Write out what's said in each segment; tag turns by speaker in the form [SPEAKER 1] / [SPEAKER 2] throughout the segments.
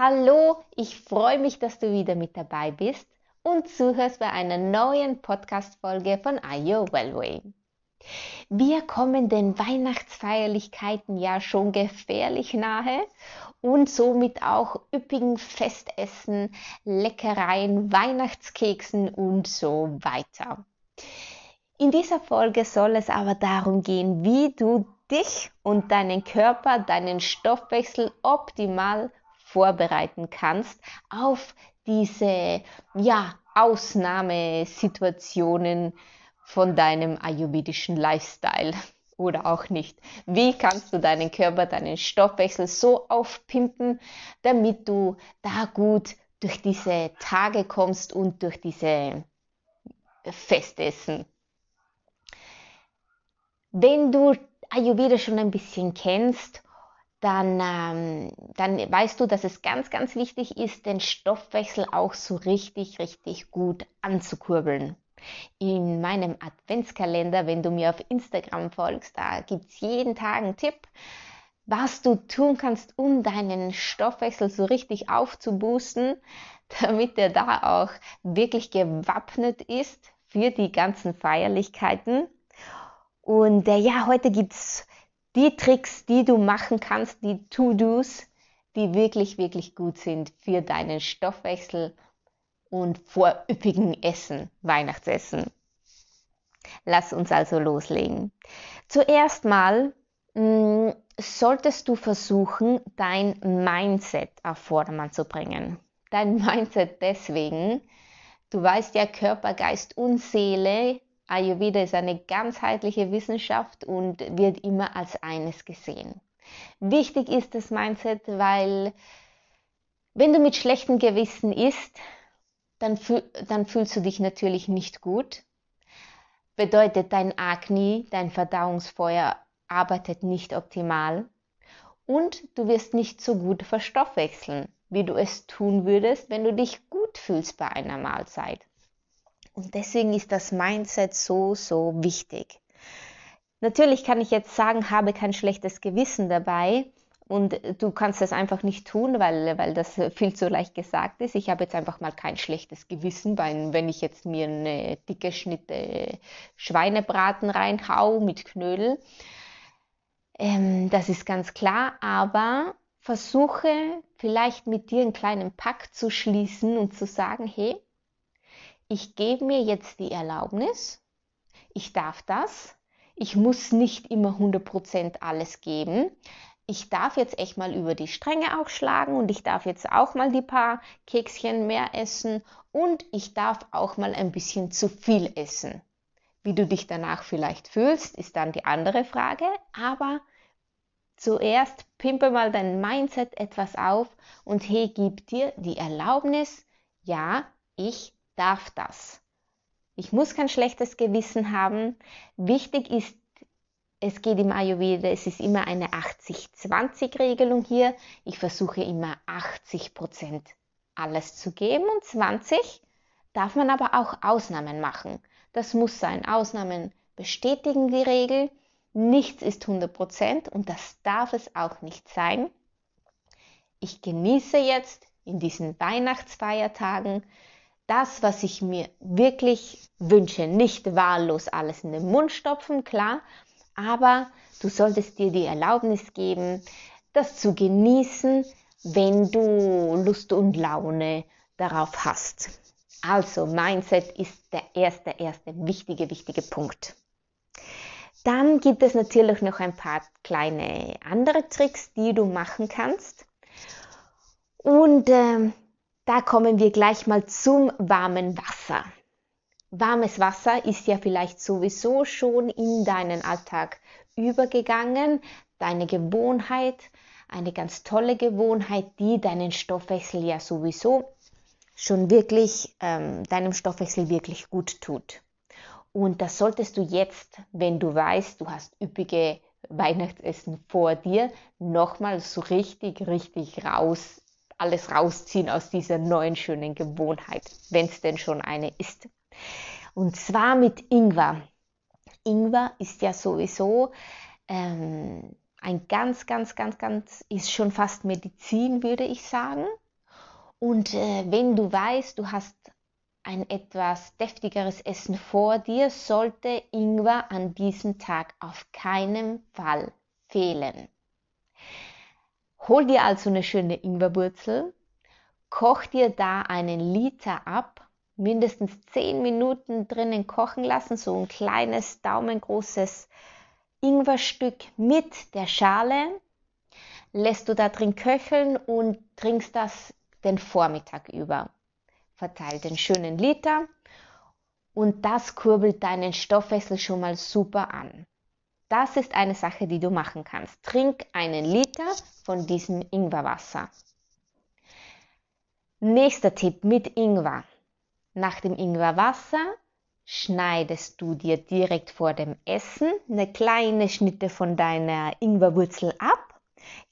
[SPEAKER 1] Hallo, ich freue mich, dass du wieder mit dabei bist und zuhörst bei einer neuen Podcast-Folge von Ayo Wellway. Wir kommen den Weihnachtsfeierlichkeiten ja schon gefährlich nahe und somit auch üppigen Festessen, Leckereien, Weihnachtskeksen und so weiter. In dieser Folge soll es aber darum gehen, wie du dich und deinen Körper, deinen Stoffwechsel optimal vorbereiten kannst auf diese ja, Ausnahmesituationen von deinem ayurvedischen Lifestyle oder auch nicht. Wie kannst du deinen Körper, deinen Stoffwechsel so aufpimpen, damit du da gut durch diese Tage kommst und durch diese Festessen. Wenn du Ayurveda schon ein bisschen kennst dann, ähm, dann weißt du, dass es ganz, ganz wichtig ist, den Stoffwechsel auch so richtig, richtig gut anzukurbeln. In meinem Adventskalender, wenn du mir auf Instagram folgst, da gibt es jeden Tag einen Tipp, was du tun kannst, um deinen Stoffwechsel so richtig aufzuboosten, damit er da auch wirklich gewappnet ist für die ganzen Feierlichkeiten. Und äh, ja, heute gibt es die Tricks, die du machen kannst, die To-Dos, die wirklich, wirklich gut sind für deinen Stoffwechsel und vor üppigen Essen, Weihnachtsessen. Lass uns also loslegen. Zuerst mal mh, mm, solltest du versuchen, dein Mindset auf Vordermann zu bringen. Dein Mindset deswegen, du weißt ja, Körper, Geist und Seele Ayurveda ist eine ganzheitliche Wissenschaft und wird immer als eines gesehen. Wichtig ist das Mindset, weil wenn du mit schlechtem Gewissen isst, dann, fühl, dann fühlst du dich natürlich nicht gut. Bedeutet, dein Agni, dein Verdauungsfeuer arbeitet nicht optimal und du wirst nicht so gut verstoffwechseln, wie du es tun würdest, wenn du dich gut fühlst bei einer Mahlzeit. Und deswegen ist das Mindset so, so wichtig. Natürlich kann ich jetzt sagen, habe kein schlechtes Gewissen dabei. Und du kannst das einfach nicht tun, weil, weil das viel zu leicht gesagt ist. Ich habe jetzt einfach mal kein schlechtes Gewissen, weil wenn ich jetzt mir eine dicke Schnitte Schweinebraten reinhau mit Knödel. Ähm, das ist ganz klar, aber versuche vielleicht mit dir einen kleinen Pakt zu schließen und zu sagen, hey, ich gebe mir jetzt die Erlaubnis, ich darf das, ich muss nicht immer 100% alles geben. Ich darf jetzt echt mal über die Stränge auch schlagen und ich darf jetzt auch mal die paar Kekschen mehr essen und ich darf auch mal ein bisschen zu viel essen. Wie du dich danach vielleicht fühlst, ist dann die andere Frage, aber zuerst pimpe mal dein Mindset etwas auf und hey, gib dir die Erlaubnis, ja, ich darf das. Ich muss kein schlechtes Gewissen haben. Wichtig ist, es geht im Ayurveda, es ist immer eine 80-20-Regelung hier. Ich versuche immer 80 Prozent alles zu geben und 20 darf man aber auch Ausnahmen machen. Das muss sein. Ausnahmen bestätigen die Regel. Nichts ist 100 Prozent und das darf es auch nicht sein. Ich genieße jetzt in diesen Weihnachtsfeiertagen das, was ich mir wirklich wünsche. Nicht wahllos alles in den Mund stopfen, klar, Aber du solltest dir die Erlaubnis geben, das zu genießen, wenn du Lust und Laune darauf hast. Also Mindset ist der erste, erste wichtige, wichtige Punkt. Dann gibt es natürlich noch ein paar kleine andere Tricks, die du machen kannst. Und äh, da kommen wir gleich mal zum warmen Wasser. Warmes Wasser ist ja vielleicht sowieso schon in deinen Alltag übergegangen, deine Gewohnheit, eine ganz tolle Gewohnheit, die deinen Stoffwechsel ja sowieso schon wirklich, ähm, deinem Stoffwechsel wirklich gut tut. Und das solltest du jetzt, wenn du weißt, du hast üppige Weihnachtsessen vor dir, nochmal so richtig, richtig raus, alles rausziehen aus dieser neuen schönen Gewohnheit, wenn es denn schon eine ist. Und zwar mit Ingwer. Ingwer ist ja sowieso ähm, ein ganz, ganz, ganz, ganz, ist schon fast Medizin, würde ich sagen. Und äh, wenn du weißt, du hast ein etwas deftigeres Essen vor dir, sollte Ingwer an diesem Tag auf keinen Fall fehlen. Hol dir also eine schöne Ingwerwurzel, koch dir da einen Liter ab, mindestens 10 Minuten drinnen kochen lassen, so ein kleines daumengroßes Ingwerstück mit der Schale, lässt du da drin köcheln und trinkst das den Vormittag über. Verteil den schönen Liter und das kurbelt deinen Stoffwechsel schon mal super an. Das ist eine Sache, die du machen kannst. Trink einen Liter von diesem Ingwerwasser. Nächster Tipp mit Ingwer. Nach dem Ingwerwasser schneidest du dir direkt vor dem Essen eine kleine Schnitte von deiner Ingwerwurzel ab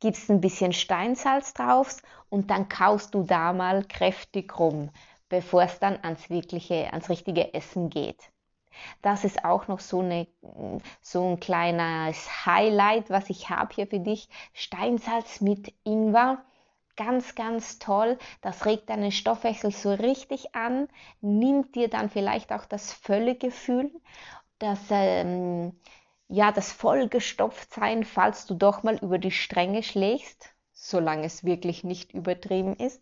[SPEAKER 1] gibst ein bisschen Steinsalz drauf und dann kaust du da mal kräftig rum, bevor es dann ans wirkliche, ans richtige Essen geht. Das ist auch noch so, eine, so ein kleines Highlight, was ich habe hier für dich. Steinsalz mit Ingwer. Ganz, ganz toll. Das regt deinen Stoffwechsel so richtig an, nimmt dir dann vielleicht auch das Völlegefühl, das ähm, ja, das Vollgestopftsein, falls du doch mal über die Stränge schlägst, solange es wirklich nicht übertrieben ist.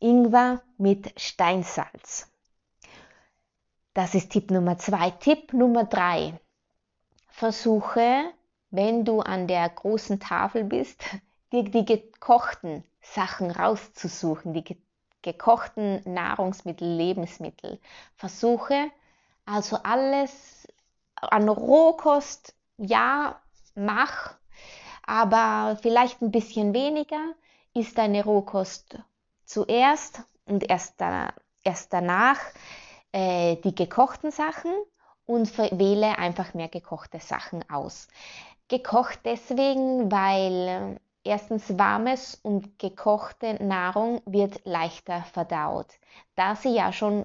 [SPEAKER 1] Ingwer mit Steinsalz. Das ist Tipp Nummer zwei. Tipp Nummer drei. Versuche, wenn du an der großen Tafel bist, dir die gekochten Sachen rauszusuchen, die gekochten Nahrungsmittel, Lebensmittel. Versuche also alles an Rohkost, ja, mach, aber vielleicht ein bisschen weniger. Isst deine Rohkost zuerst und erst, da, erst danach äh, die gekochten Sachen und wähle einfach mehr gekochte Sachen aus. Gekocht deswegen, weil erstens warmes und gekochte Nahrung wird leichter verdaut, da sie ja schon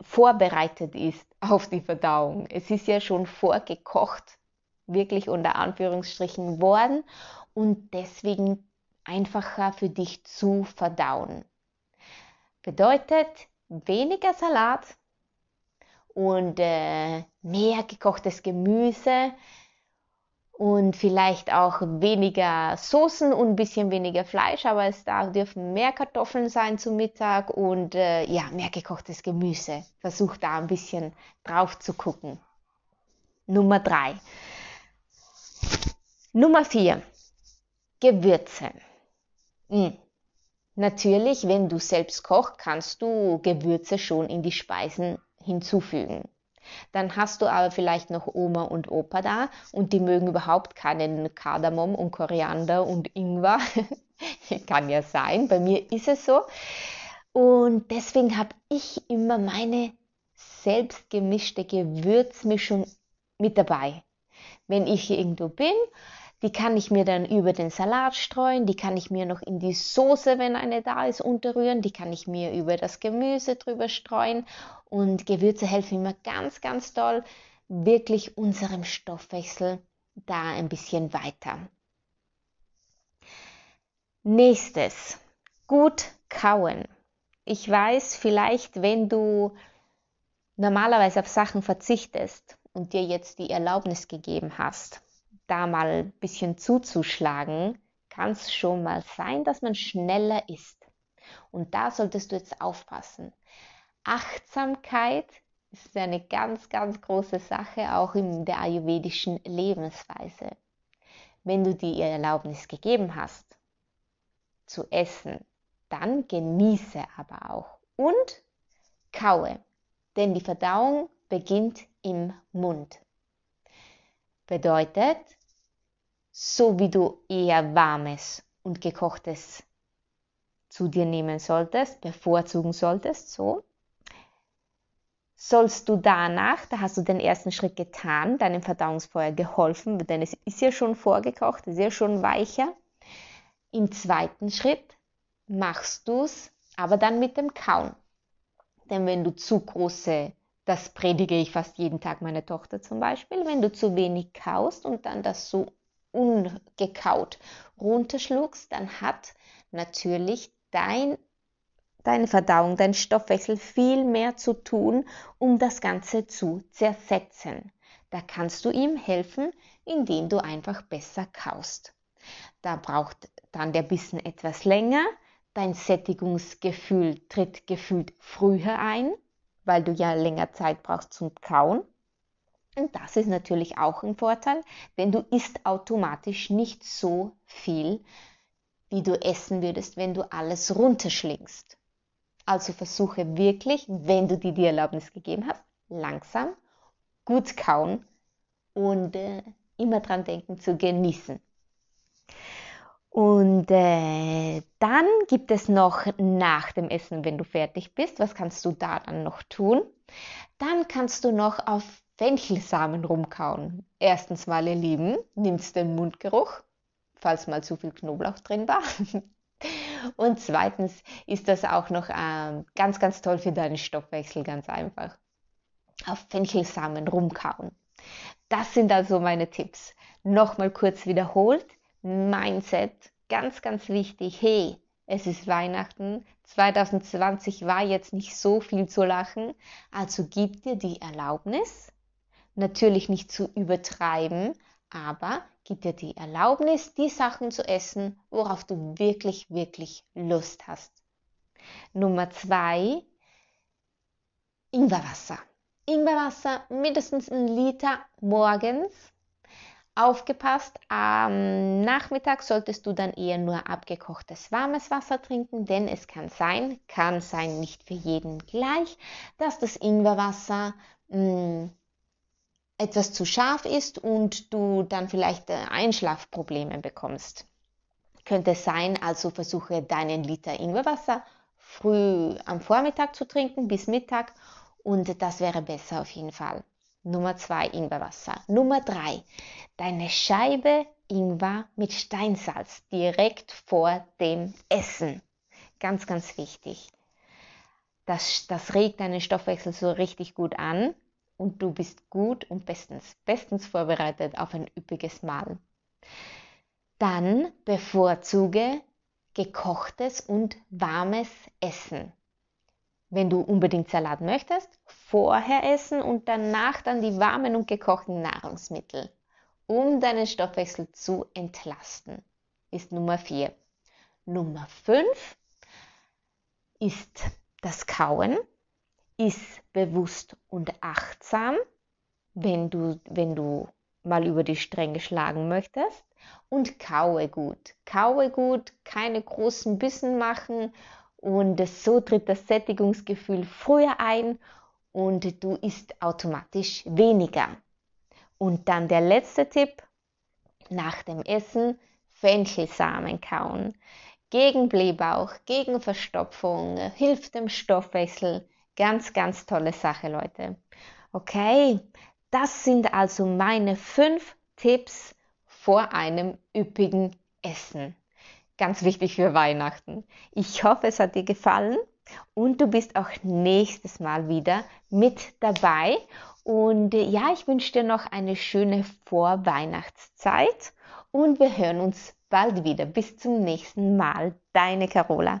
[SPEAKER 1] vorbereitet ist auf die Verdauung. Es ist ja schon vorgekocht, wirklich unter Anführungsstrichen worden und deswegen einfacher für dich zu verdauen. Bedeutet weniger Salat und äh, mehr gekochtes Gemüse, und vielleicht auch weniger Soßen und ein bisschen weniger Fleisch, aber es da dürfen mehr Kartoffeln sein zum Mittag und äh, ja, mehr gekochtes Gemüse. Versuch da ein bisschen drauf zu gucken. Nummer drei. Nummer vier. Gewürze. Hm. Natürlich, wenn du selbst kochst, kannst du Gewürze schon in die Speisen hinzufügen. Dann hast du aber vielleicht noch Oma und Opa da und die mögen überhaupt keinen Kardamom und Koriander und Ingwer. Kann ja sein, bei mir ist es so. Und deswegen habe ich immer meine selbstgemischte Gewürzmischung mit dabei. Wenn ich irgendwo bin die kann ich mir dann über den Salat streuen, die kann ich mir noch in die Soße, wenn eine da ist, unterrühren, die kann ich mir über das Gemüse drüber streuen und Gewürze helfen immer ganz, ganz toll, wirklich unserem Stoffwechsel da ein bisschen weiter. Nächstes, gut kauen. Ich weiß, vielleicht wenn du normalerweise auf Sachen verzichtest und dir jetzt die Erlaubnis gegeben hast, da mal ein bisschen zuzuschlagen, kann es schon mal sein, dass man schneller ist. Und da solltest du jetzt aufpassen. Achtsamkeit ist eine ganz, ganz große Sache, auch in der ayurvedischen Lebensweise. Wenn du dir Erlaubnis gegeben hast, zu essen, dann genieße aber auch und kaue, denn die Verdauung beginnt im Mund. Bedeutet, so wie du eher warmes und gekochtes zu dir nehmen solltest, bevorzugen solltest, so, sollst du danach, da hast du den ersten Schritt getan, deinem Verdauungsfeuer geholfen, denn es ist ja schon vorgekocht, es ist ja schon weicher. Im zweiten Schritt machst du es aber dann mit dem Kauen. Denn wenn du zu große, das predige ich fast jeden Tag meiner Tochter zum Beispiel, wenn du zu wenig kaust und dann das so ungekaut runterschluckst, dann hat natürlich dein, deine Verdauung, dein Stoffwechsel viel mehr zu tun, um das Ganze zu zersetzen. Da kannst du ihm helfen, indem du einfach besser kaust. Da braucht dann der Bissen etwas länger. Dein Sättigungsgefühl tritt gefühlt früher ein, weil du ja länger Zeit brauchst zum Kauen. Und das ist natürlich auch ein Vorteil, denn du isst automatisch nicht so viel, wie du essen würdest, wenn du alles runterschlingst. Also versuche wirklich, wenn du dir die Erlaubnis gegeben hast, langsam, gut kauen und äh, immer dran denken zu genießen. Und äh, dann gibt es noch nach dem Essen, wenn du fertig bist, was kannst du da dann noch tun? Dann kannst du noch auf Fenchelsamen rumkauen. Erstens mal, ihr Lieben, nimmst den Mundgeruch falls mal zu viel Knoblauch drin war. Und zweitens ist das auch noch ähm, ganz, ganz toll für deinen Stoffwechsel, ganz einfach. Auf Fenchelsamen rumkauen. Das sind also meine Tipps. Nochmal kurz wiederholt. Mindset, ganz, ganz wichtig. Hey, es ist Weihnachten. 2020 war jetzt nicht so viel zu lachen. Also gib dir die Erlaubnis, natürlich nicht zu übertreiben, aber gib dir die Erlaubnis, die Sachen zu essen, worauf du wirklich, wirklich Lust hast. Nummer zwei, Ingwerwasser. Ingwerwasser mindestens ein Liter morgens. Aufgepasst, am Nachmittag solltest du dann eher nur abgekochtes warmes Wasser trinken, denn es kann sein, kann sein, nicht für jeden gleich, dass das Ingwerwasser mh, mm, etwas zu scharf ist und du dann vielleicht äh, Einschlafprobleme bekommst. Könnte sein, also versuche deinen Liter Ingwerwasser früh am Vormittag zu trinken bis Mittag und das wäre besser auf jeden Fall. Nummer zwei Ingwerwasser. Nummer drei deine Scheibe Ingwer mit Steinsalz direkt vor dem Essen. Ganz, ganz wichtig. Das, das regt deinen Stoffwechsel so richtig gut an und du bist gut und bestens, bestens vorbereitet auf ein üppiges Mahl. Dann bevorzuge gekochtes und warmes Essen. Wenn du unbedingt Salat möchtest, vorher essen und danach dann die warmen und gekochten Nahrungsmittel, um deinen Stoffwechsel zu entlasten, ist Nummer 4. Nummer 5 ist das Kauen iss bewusst und achtsam, wenn du, wenn du mal über die Stränge schlagen möchtest. Und kaue gut. Kaue gut, keine großen Bissen machen und so tritt das Sättigungsgefühl früher ein und du isst automatisch weniger. Und dann der letzte Tipp, nach dem Essen Fenchelsamen kauen. Gegen Blähbauch, gegen Verstopfung, hilft dem Stoffwechsel, Ganz, ganz tolle Sache, Leute. Okay, das sind also meine fünf Tipps vor einem üppigen Essen. Ganz wichtig für Weihnachten. Ich hoffe, es hat dir gefallen und du bist auch nächstes Mal wieder mit dabei. Und äh, ja, ich wünsche dir noch eine schöne Vorweihnachtszeit und wir hören uns bald wieder. Bis zum nächsten Mal. Deine Carola.